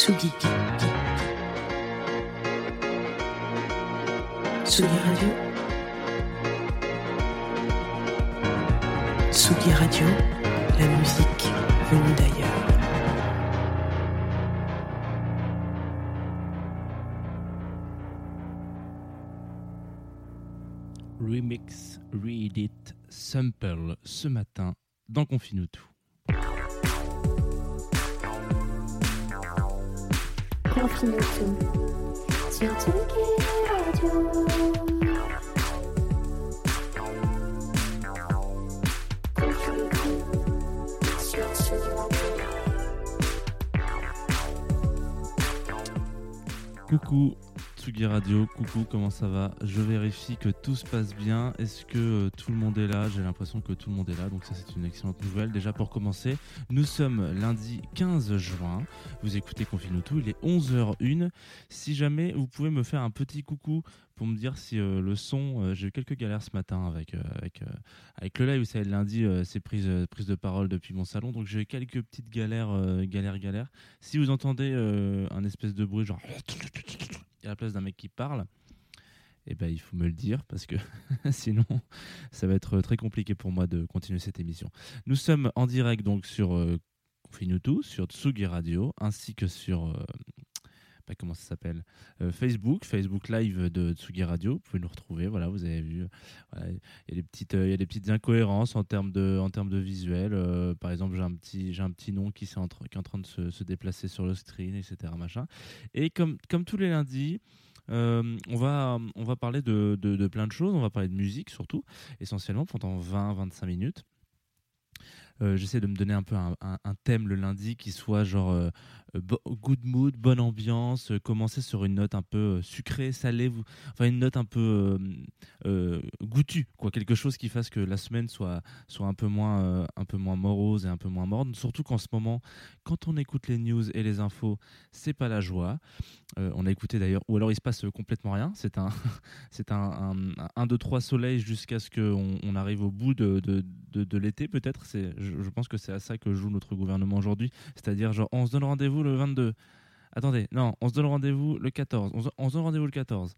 Tsugi. Radio. Tsugi Radio, la musique venue d'ailleurs. Remix, Reedit, Sample ce matin dans Confine tout. Coucou Tsugi Radio, coucou, comment ça va? Je vérifie que tout se passe bien. Est-ce que euh, tout le monde est là? J'ai l'impression que tout le monde est là, donc ça c'est une excellente nouvelle. Déjà pour commencer, nous sommes lundi 15 juin. Vous écoutez Confine tout, il est 11h01. Si jamais vous pouvez me faire un petit coucou pour me dire si euh, le son, euh, j'ai eu quelques galères ce matin avec, avec, avec le live, vous savez, lundi, c'est prise, prise de parole depuis mon salon, donc j'ai eu quelques petites galères, galères, galères. Si vous entendez un espèce de bruit, genre à la place d'un mec qui parle, eh ben, il faut me le dire parce que sinon ça va être très compliqué pour moi de continuer cette émission. Nous sommes en direct donc sur euh, Confine tout, sur Tsugi Radio, ainsi que sur euh, comment ça s'appelle Euh, Facebook, Facebook Live de Tsugi Radio. Vous pouvez nous retrouver. Voilà, vous avez vu. Il y a des petites, euh, il y a des petites incohérences en termes de, en termes de visuel. Euh, par exemple, j'ai un petit, j'ai un petit nom qui, est en train de se, déplacer sur le screen, etc. Machin. Et comme, comme tous les lundis. on, va, on va parler de- de plein de choses, on va parler de musique surtout, essentiellement pendant 20-25 minutes. Euh, J'essaie de me donner un peu un, thème le lundi qui soit genre euh, good mood, bonne ambiance, euh, commencer sur une note un peu sucrée, salée, enfin une note un peu goûtue, quoi, quelque chose qui fasse que la semaine soit, soit un, peu moins, un peu moins morose et un peu moins morne. Surtout qu'en ce moment, quand on écoute les news et les infos, c'est pas la joie. On a écouté d'ailleurs, ou alors il se passe complètement rien. C'est un, c'est un, un, un, deux, trois soleils jusqu'à ce qu'on on arrive au bout de, de, de, l'été, peut-être. C'est, je pense que c'est à ça que joue notre gouvernement aujourd'hui. C'est-à-dire, genre, on se donne rendez-vous le 22. Attendez, non, on se donne rendez-vous le 14. On se, on se donne rendez-vous le 14.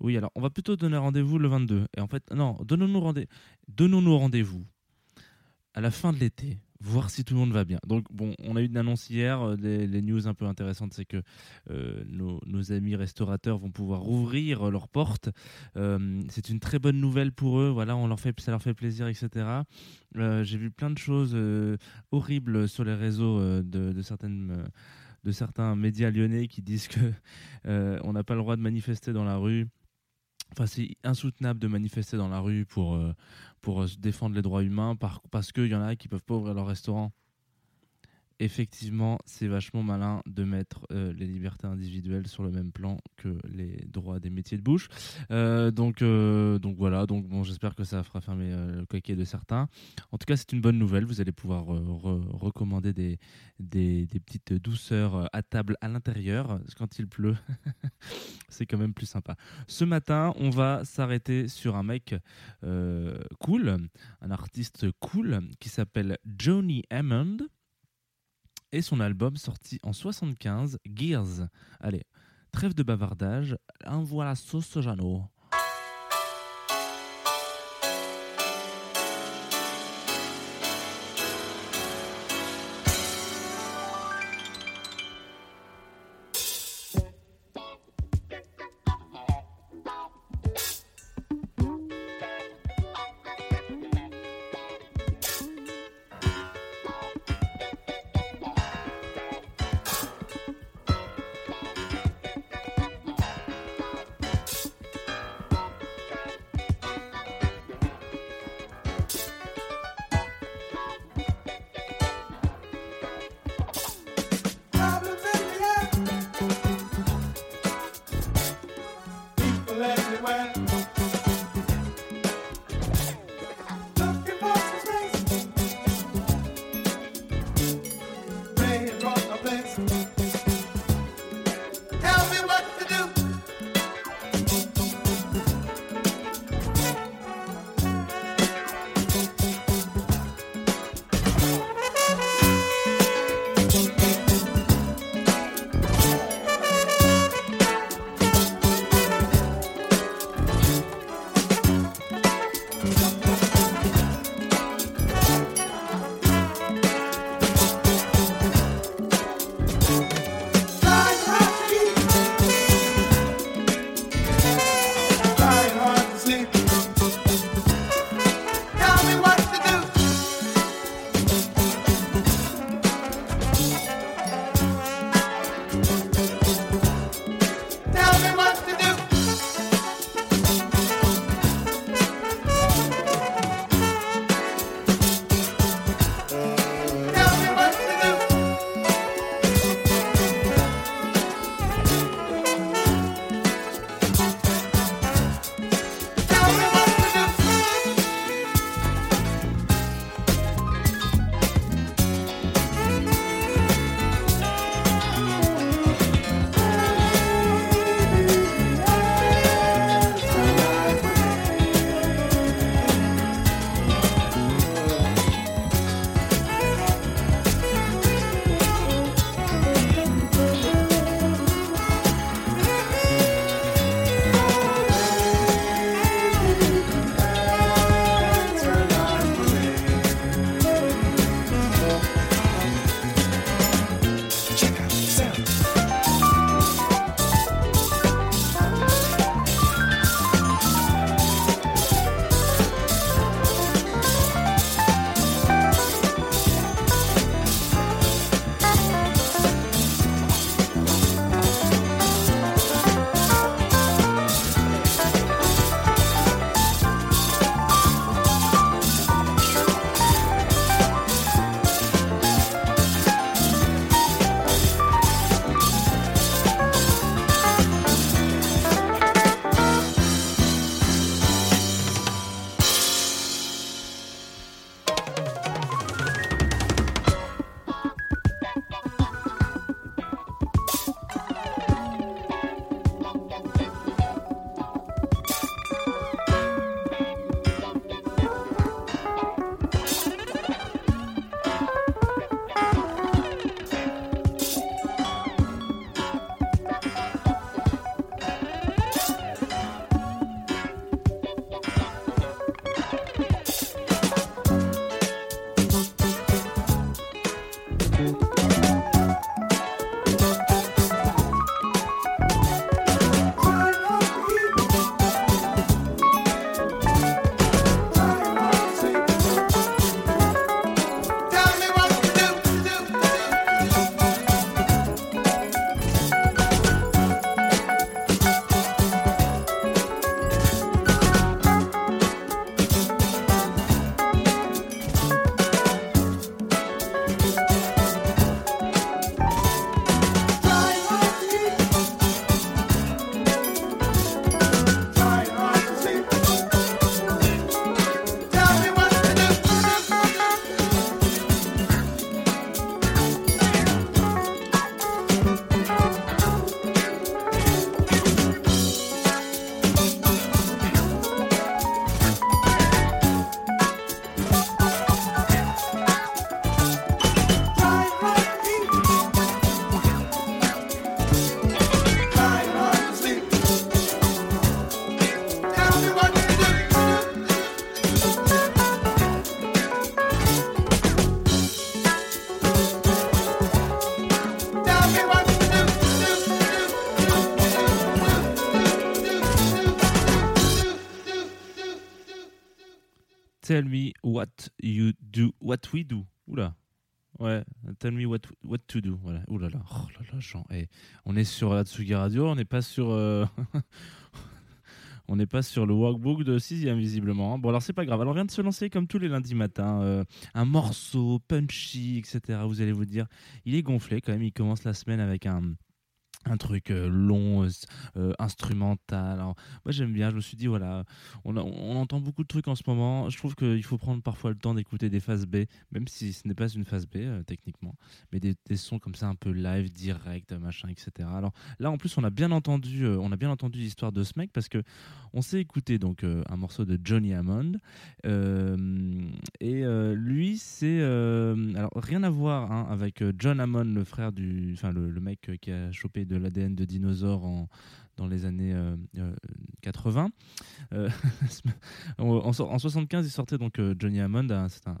Oui, alors, on va plutôt donner rendez-vous le 22. Et en fait, non, donnons-nous rendez- donnons-nous rendez-vous à la fin de l'été, voir si tout le monde va bien. Donc, bon, on a eu une annonce hier, euh, les, news un peu intéressantes, c'est que euh, nos, amis restaurateurs vont pouvoir ouvrir leurs portes. Euh, c'est une très bonne nouvelle pour eux, voilà, on leur fait, ça leur fait plaisir, etc. Euh, J'ai vu plein de choses euh, horribles sur les réseaux euh, de, de euh, certains médias lyonnais qui disent que euh, on n'a pas le droit de manifester dans la rue. C'est insoutenable de manifester dans la rue pour, euh, pour euh, défendre les droits humains par- parce qu'il y en a qui peuvent pas ouvrir leur restaurant. Effectivement, c'est vachement malin de mettre euh, les libertés individuelles sur le même plan que les droits des métiers de bouche. Euh, donc, euh, donc voilà, donc j'espère que ça fera fermer le coquet de certains. En tout cas, c'est une bonne nouvelle. Vous allez pouvoir re- recommander des, petites douceurs à table à l'intérieur quand il pleut. c'est quand même plus sympa. Ce matin, on va s'arrêter sur un mec cool, un artiste cool qui s'appelle Johnny Hammond et son album sorti en 75, Gears. Allez, trêve de bavardage, envoie la sauce Jeannot. Tell me what you do, what we do. Oula. Ouais, tell me what, what to do. Voilà. Oh là là, Jean. Eh, on est sur Atsugi Radio, on n'est pas sur. euh, on n'est pas sur le workbook de 6 visiblement. Bon, alors c'est pas grave. Alors, on vient de se lancer comme tous les lundis matins. euh, un morceau punchy, etc. Vous allez vous dire, il est gonflé quand même. Il commence la semaine avec un. Un truc euh, long, euh, euh, instrumental. Alors, moi j'aime bien. Je me suis dit voilà, on, entend beaucoup de trucs en ce moment. Je trouve qu'il faut prendre parfois le temps d'écouter des phases B, même si ce n'est pas une phase B techniquement, mais des, sons comme ça un peu live, direct, machin, etc. Alors là, en plus, on a bien entendu, on a bien entendu l'histoire de ce mec parce que on s'est écouté donc un morceau de Johnny Hammond et lui, c'est alors rien à voir hein, avec John Hammond, le frère du, enfin le, le mec qui a chopé de l'ADN de dinosaures en dans les années euh, euh, 80. Euh, en, en so- en 75, il sortait donc euh, Johnny Hammond, c'est un,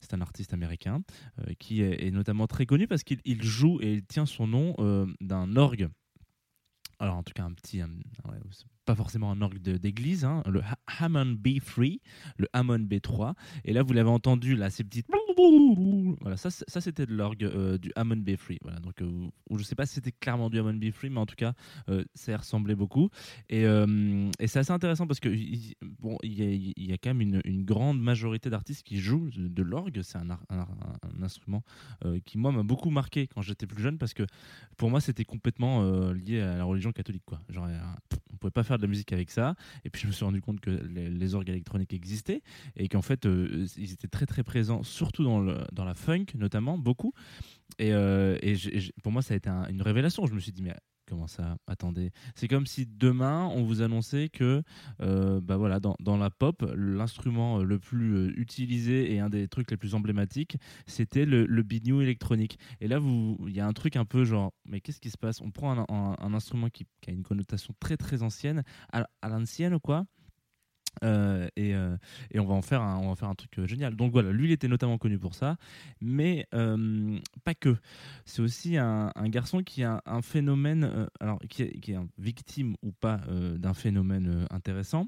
c'est un- artiste américain euh, qui est, notamment très connu parce qu'il il joue et il tient son nom euh, d'un orgue. Alors en tout cas un petit, pas forcément un orgue d'église, hein, le Ha- Hammond B3, le Hammond B3. Et là vous l'avez entendu là, ces petites voilà, ça, ça c'était de l'orgue euh, du Hammond B3. Voilà, donc, euh, je sais pas si c'était clairement du Hammond B3, mais en tout cas, euh, ça y ressemblait beaucoup. Et, et c'est assez intéressant parce que il, bon, il y, a, quand même une, grande majorité d'artistes qui jouent de, l'orgue. C'est un, instrument qui, moi, m'a beaucoup marqué quand j'étais plus jeune parce que pour moi, c'était complètement lié à la religion catholique. Quoi. Pouvait pas faire de la musique avec ça. Et puis, je me suis rendu compte que les, orgues électroniques existaient et qu'en fait, euh, ils étaient très, très présents, surtout dans, le, dans la funk, notamment, beaucoup. Et, euh, pour moi, ça a été un- une révélation. Je me suis dit, mais comment ça Attendez. C'est comme si demain, on vous annonçait que euh, bah voilà, dans, la pop, l'instrument euh, le plus euh, utilisé et un des trucs les plus emblématiques, c'était le, le électronique. Et là, il y a un truc un peu genre, mais qu'est-ce qui se passe? On prend un, instrument qui, a une connotation très très ancienne, à, l'ancienne quoi? Euh, et, euh, et on va en faire un, truc euh, génial. Donc voilà, lui il était notamment connu pour ça, mais pas que. C'est aussi un, garçon qui a un phénomène, alors qui est, qui victime ou pas d'un phénomène intéressant,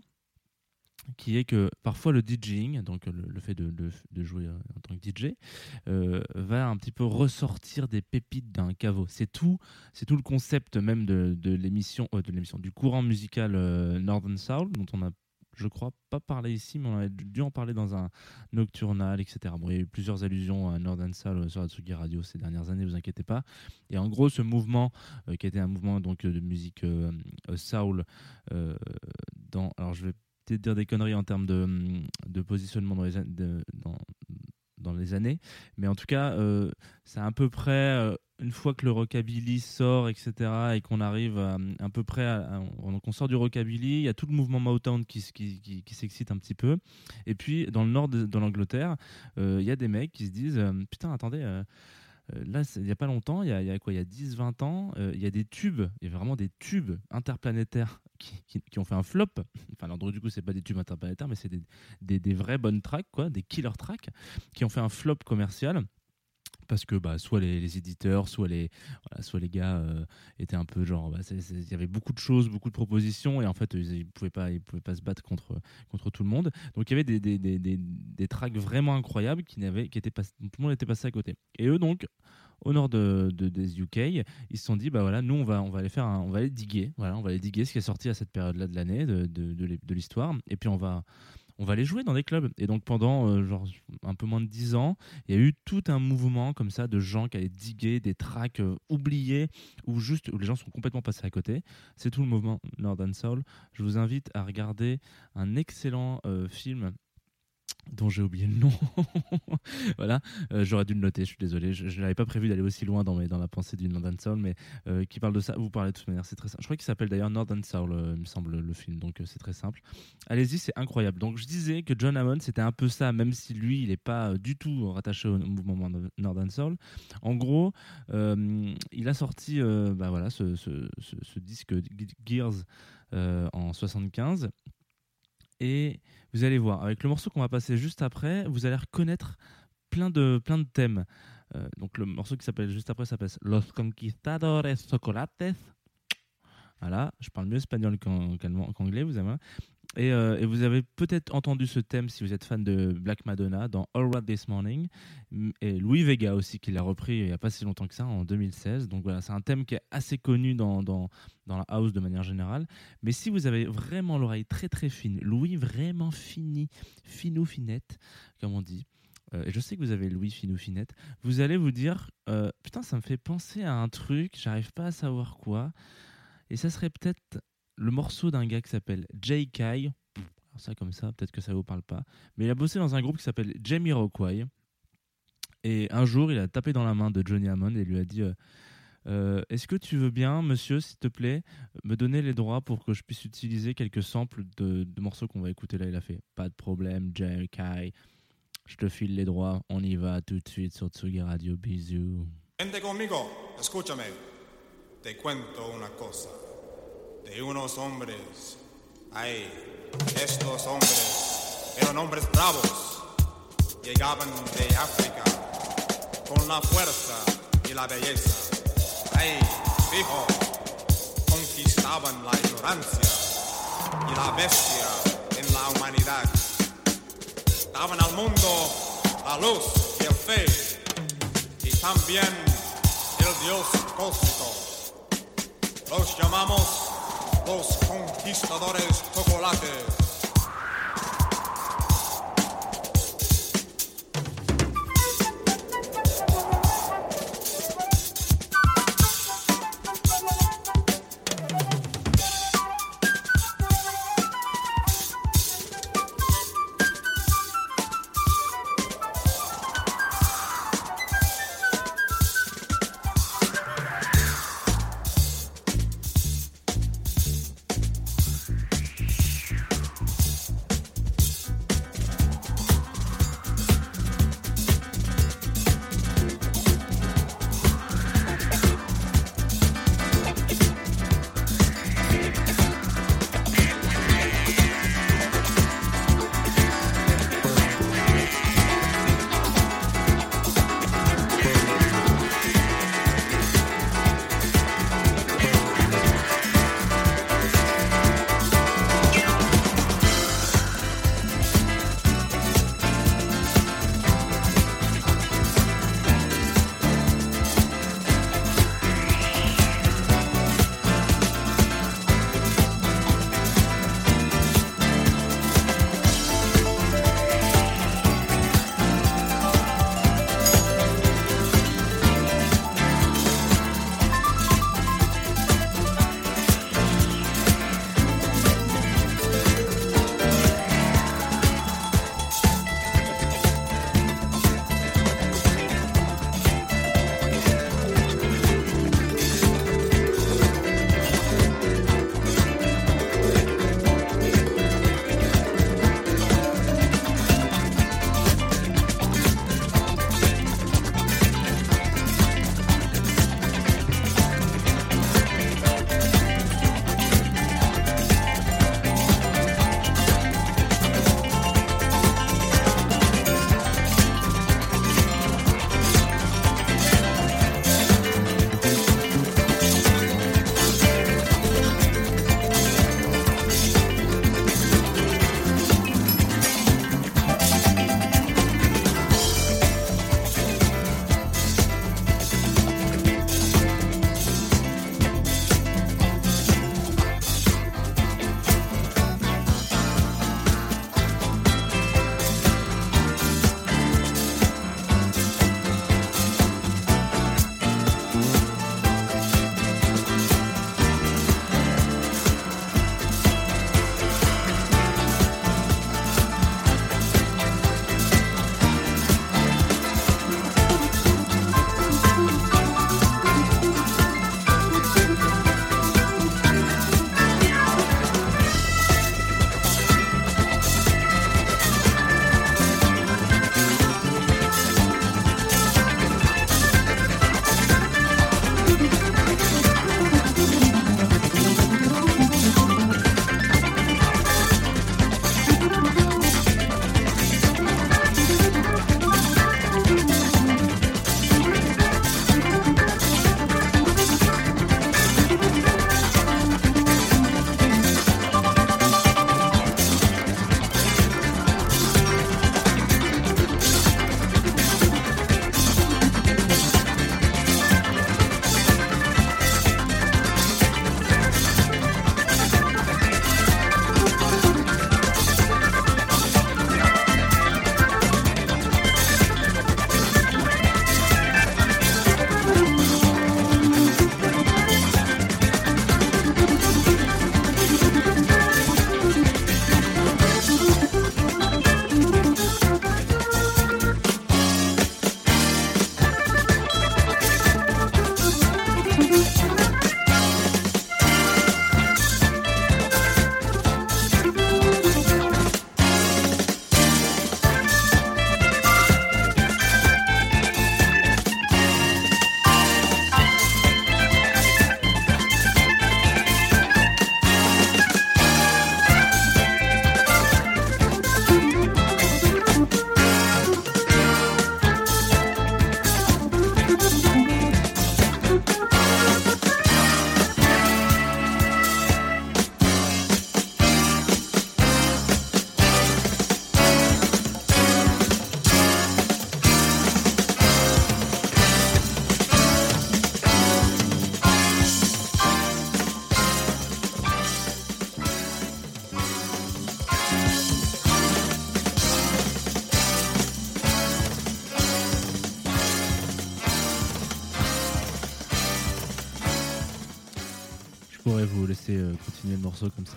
qui est que parfois le DJing, donc le, fait de, jouer en tant que DJ, va un petit peu ressortir des pépites d'un caveau. C'est tout, c'est tout le concept même de, l'émission, de l'émission, du courant musical Northern Soul, dont on a je crois pas parlé ici, mais on a dû en parler dans un nocturnal, etc. Bon, il y a eu plusieurs allusions à Northern Soul euh, sur Atsugi Radio ces dernières années, vous inquiétez pas. Et en gros, ce mouvement, euh, qui était un mouvement donc euh, de musique euh, soul, dans, alors je vais peut-être dire des conneries en termes de, de positionnement dans les, dans, dans les années, mais en tout cas, c'est à peu près une fois que le rockabilly sort, etc., et qu'on arrive à, à peu près, à, donc on sort du rockabilly, il y a tout le mouvement Motown qui, qui, s'excite un petit peu, et puis dans le nord de, l'Angleterre, euh, il y a des mecs qui se disent, euh, putain, attendez. euh, euh, Là, il n'y a pas longtemps, il y a, quoi Il y a 10-20 ans, euh, il y a des tubes, il y a vraiment des tubes interplanétaires qui, ont fait un flop. Enfin, alors, du coup, c'est pas des tubes interplanétaires, mais c'est des, des, des vraies bonnes tracks, quoi, des killer tracks, qui ont fait un flop commercial. Parce que bah, soit les, éditeurs, soit les, soit les gars euh, étaient un peu genre. bah, Il y avait beaucoup de choses, beaucoup de propositions, et en fait, ils ne pouvaient, pas- pouvaient pas se battre contre, contre tout le monde. Donc il y avait des, des, des, des, des tracks vraiment incroyables qui, n'avaient, qui étaient tout le monde était passé à côté. Et eux, donc, au nord de, de- des UK, ils se sont dit, bah voilà, nous, on va, on va aller faire on va aller diguer, voilà, on va aller diguer ce qui est sorti à cette période-là de l'année, de, de, de l'histoire, et puis on va, on va aller jouer dans des clubs. Et donc pendant euh, genre un peu moins de 10 ans, il y a eu tout un mouvement comme ça de gens qui allaient diguer des tracks euh, oubliés ou juste où les gens sont complètement passés à côté. C'est tout le mouvement Northern Soul. Je vous invite à regarder un excellent euh, film dont j'ai oublié le nom. voilà, euh, j'aurais dû le noter, je suis désolé. Je, n'avais pas prévu d'aller aussi loin dans, la pensée du Northern Soul, mais euh, qui parle de ça. Vous parlez de toute manière, c'est très simple. Je crois qu'il s'appelle d'ailleurs Northern Soul, euh, il me semble, le film, donc c'est très simple. Allez-y, c'est incroyable. Donc je disais que John Hammond, c'était un peu ça, même si lui, il n'est pas du tout rattaché au mouvement Northern Soul. En gros, il a sorti bah voilà, ce, ce- disque Gears en 75. Et vous allez voir, avec le morceau qu'on va passer juste après, vous allez reconnaître plein de, plein de thèmes. Euh, donc le morceau qui s'appelle juste après s'appelle Los Conquistadores Chocolates. Voilà, je parle mieux espagnol qu'anglais, vous avez. Et, euh, et vous avez peut-être entendu ce thème si vous êtes fan de Black Madonna dans All Right This Morning. Et Louis Vega aussi, qui l'a repris il n'y a pas si longtemps que ça, en 2016. Donc voilà, c'est un thème qui est assez connu dans la house de manière générale. Mais si vous avez vraiment l'oreille très très fine, Louis vraiment fini, finou finette, comme on dit, euh, et je sais que vous avez Louis finou finette, vous allez vous dire euh, Putain, ça me fait penser à un truc, j'arrive pas à savoir quoi. Et ça serait peut-être le morceau d'un gars qui s'appelle J.K. Alors ça comme ça, peut-être que ça vous parle pas. Mais il a bossé dans un groupe qui s'appelle Jamie Rockway. Et un jour, il a tapé dans la main de Johnny Hammond et lui a dit euh, Euh, Est-ce que tu veux bien, monsieur, s'il te plaît, me donner les droits pour que je puisse utiliser quelques samples de, morceaux qu'on va écouter là? Il a fait Pas de problème, J.K. Je te file les droits, on y va tout de suite sur Tsugi Radio. Bisous. Vente conmigo, escúchame. Te cuento una cosa. De unos hombres. Ay, estos hombres eran hombres bravos. Llegaban de África con la fuerza y la belleza. Ay, hijo, conquistaban la ignorancia y la bestia en la humanidad. Daban al mundo la luz y el fe y también el dios cósmico. Los llamamos los conquistadores chocolates.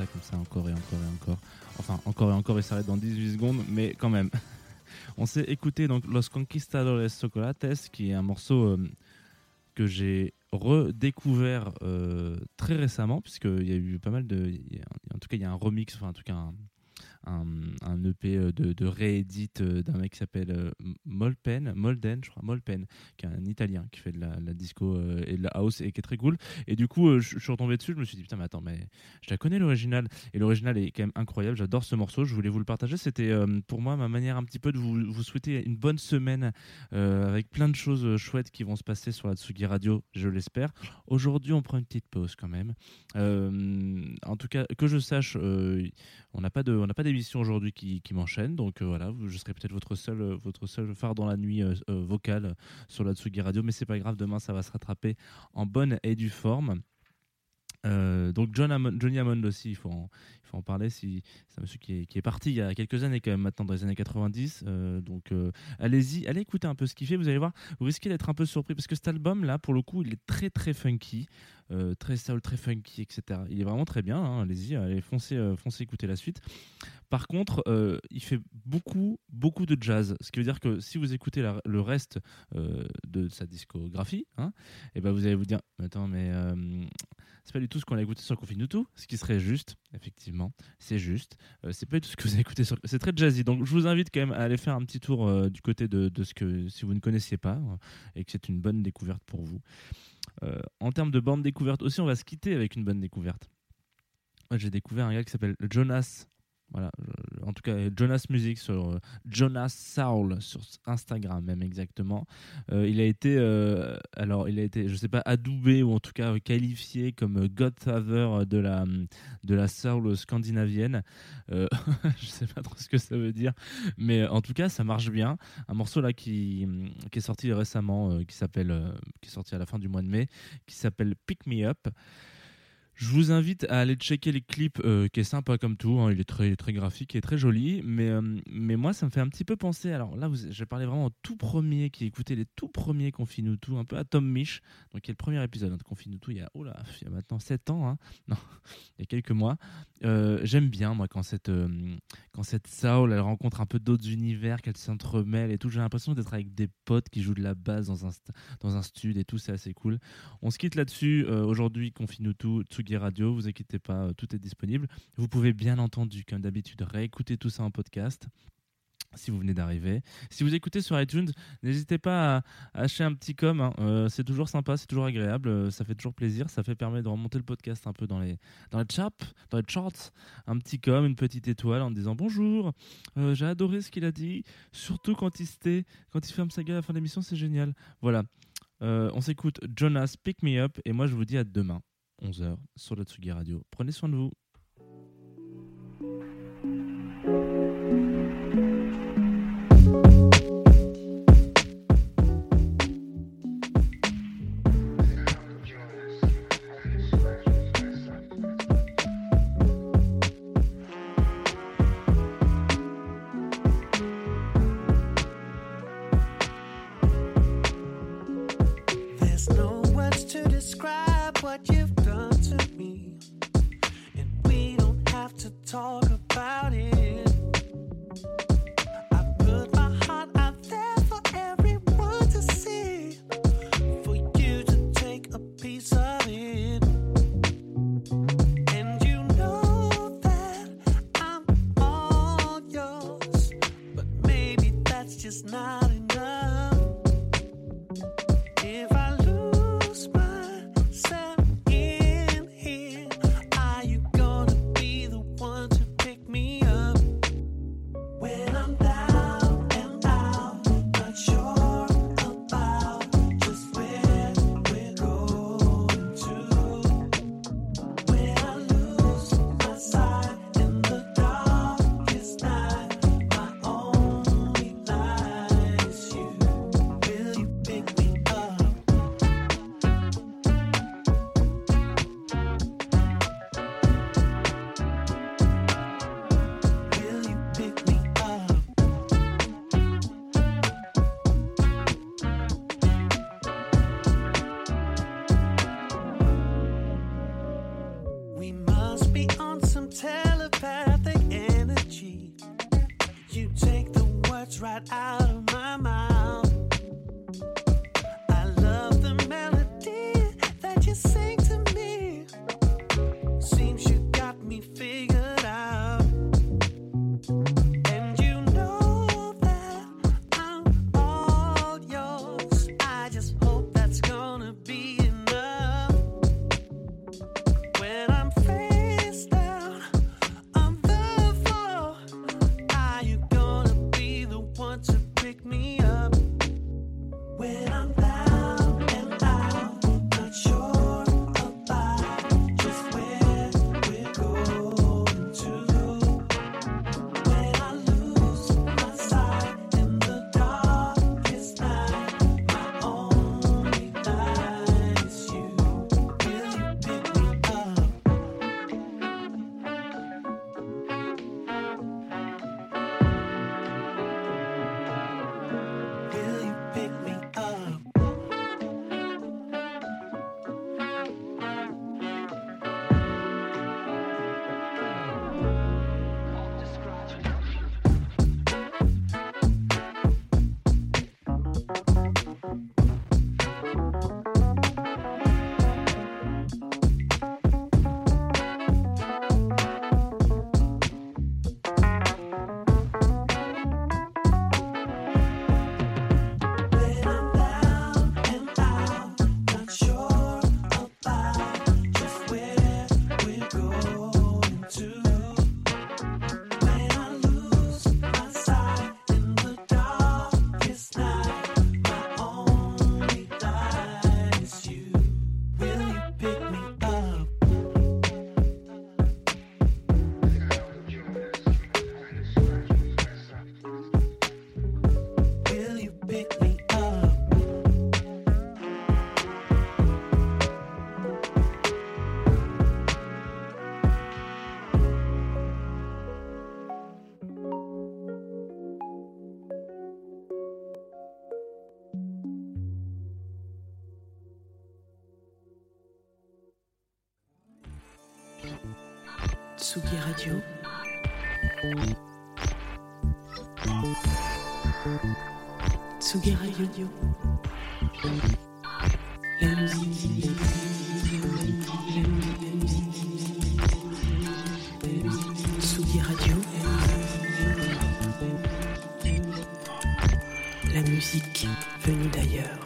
Comme ça, encore et encore et encore. Enfin, encore et encore, il s'arrête dans 18 secondes, mais quand même. On s'est écouté donc Los Conquistadores Chocolates, qui est un morceau euh, que j'ai redécouvert euh, très récemment, puisqu'il y a eu pas mal de. en tout cas, il y a un remix, enfin, en tout cas, un, un, EP euh, de, de réédit euh, d'un mec qui s'appelle euh, Molpen, Molden, je crois, Molpen, qui est un italien qui fait de la, disco et de la house et qui est très cool. Et du coup, je suis retombé dessus, je me suis dit, putain, mais attends, mais je la connais l'original. Et l'original est quand même incroyable, j'adore ce morceau, je voulais vous le partager. C'était pour moi ma manière un petit peu de vous, souhaiter une bonne semaine avec plein de choses chouettes qui vont se passer sur la Tsugi Radio, je l'espère. Aujourd'hui, on prend une petite pause quand même. En tout cas, que je sache, on n'a pas de, d'émission aujourd'hui qui, qui m'enchaîne, donc euh, voilà, je serai peut-être votre seul, euh, votre seul phare dans la nuit euh, euh, vocale sur la Tsugi Radio, mais c'est pas grave, demain ça va se rattraper en bonne et due forme. Euh, donc John Hammond- Johnny Hammond aussi, il faut en, en parler. Si, c'est un monsieur qui est, parti il y a quelques années quand même, maintenant dans les années 90. euh, donc euh, allez-y, allez écouter un peu ce qu'il fait. Vous allez voir, vous risquez d'être un peu surpris parce que cet album là, pour le coup, il est très très funky, euh, très soul, très funky, etc. Il est vraiment très bien. hein, allez-y, allez foncez, foncez écouter la suite. Par contre, il fait beaucoup, beaucoup de jazz. Ce qui veut dire que si vous écoutez le reste de sa discographie, hein, et ben vous allez vous dire, attends, mais c'est pas du tout ce qu'on a écouté sur Confine ce qui serait juste, effectivement, c'est juste. Euh, c'est pas tout ce que vous avez écouté sur. C'est très jazzy. Donc je vous invite quand même à aller faire un petit tour euh, du côté de, de ce que si vous ne connaissiez pas euh, et que c'est une bonne découverte pour vous. En termes de bande découverte aussi, on va se quitter avec une bonne découverte. J'ai découvert un gars qui s'appelle Jonas. Voilà, en tout cas Jonas Music sur euh, Jonas Soul sur Instagram même exactement. Euh, il a été euh, alors il a été je sais pas adoubé ou en tout cas qualifié comme Godfather de la de la soul scandinavienne. Euh, je sais pas trop ce que ça veut dire, mais en tout cas ça marche bien. Un morceau là qui qui est sorti récemment qui s'appelle qui est sorti à la fin du mois de mai qui s'appelle Pick Me Up. Je vous invite à aller checker les clips, euh, qui est sympa comme tout. hein. il est très, très graphique et très joli. Mais, euh, mais moi, ça me fait un petit peu penser. Alors là, vous, je parlais vraiment au tout premier qui écoutait les tout premiers Confine tout, un peu à Tom Mich. Donc, qui est le premier épisode hein, de Confine tout il y a, oh là, il y a maintenant 7 ans. hein. Non, il y a quelques mois. Euh, J'aime bien, moi, quand cette, quand cette soul, elle rencontre un peu d'autres univers, qu'elle s'entremêle et tout. J'ai l'impression d'être avec des potes qui jouent de la basse dans un, dans un stud et tout. C'est assez cool. On se quitte là-dessus. Aujourd'hui, Confine tout, Radio. Vous inquiétez pas, euh, tout est disponible. Vous pouvez bien entendu, comme d'habitude, réécouter tout ça en podcast. Si vous venez d'arriver. Si vous écoutez sur iTunes, n'hésitez pas à, acheter un petit com. hein. Euh, c'est toujours sympa, c'est toujours agréable, euh, ça fait toujours plaisir. Ça fait permettre de remonter le podcast un peu dans les, dans les charts, dans les charts. Un petit com, une petite étoile en disant bonjour. J'ai adoré ce qu'il a dit. Surtout quand il, se tait, quand il ferme sa gueule à la fin de l'émission, c'est génial. Voilà. On s'écoute Jonas Pick Me Up et moi je vous dis à demain. 11h sur la Tsugi Radio. Prenez soin de vous. telepathic energy. You take the words right out of my mind. Tsugi Radio. Tsugi Radio. La musique. Tsugi Radio. La musique venue d'ailleurs.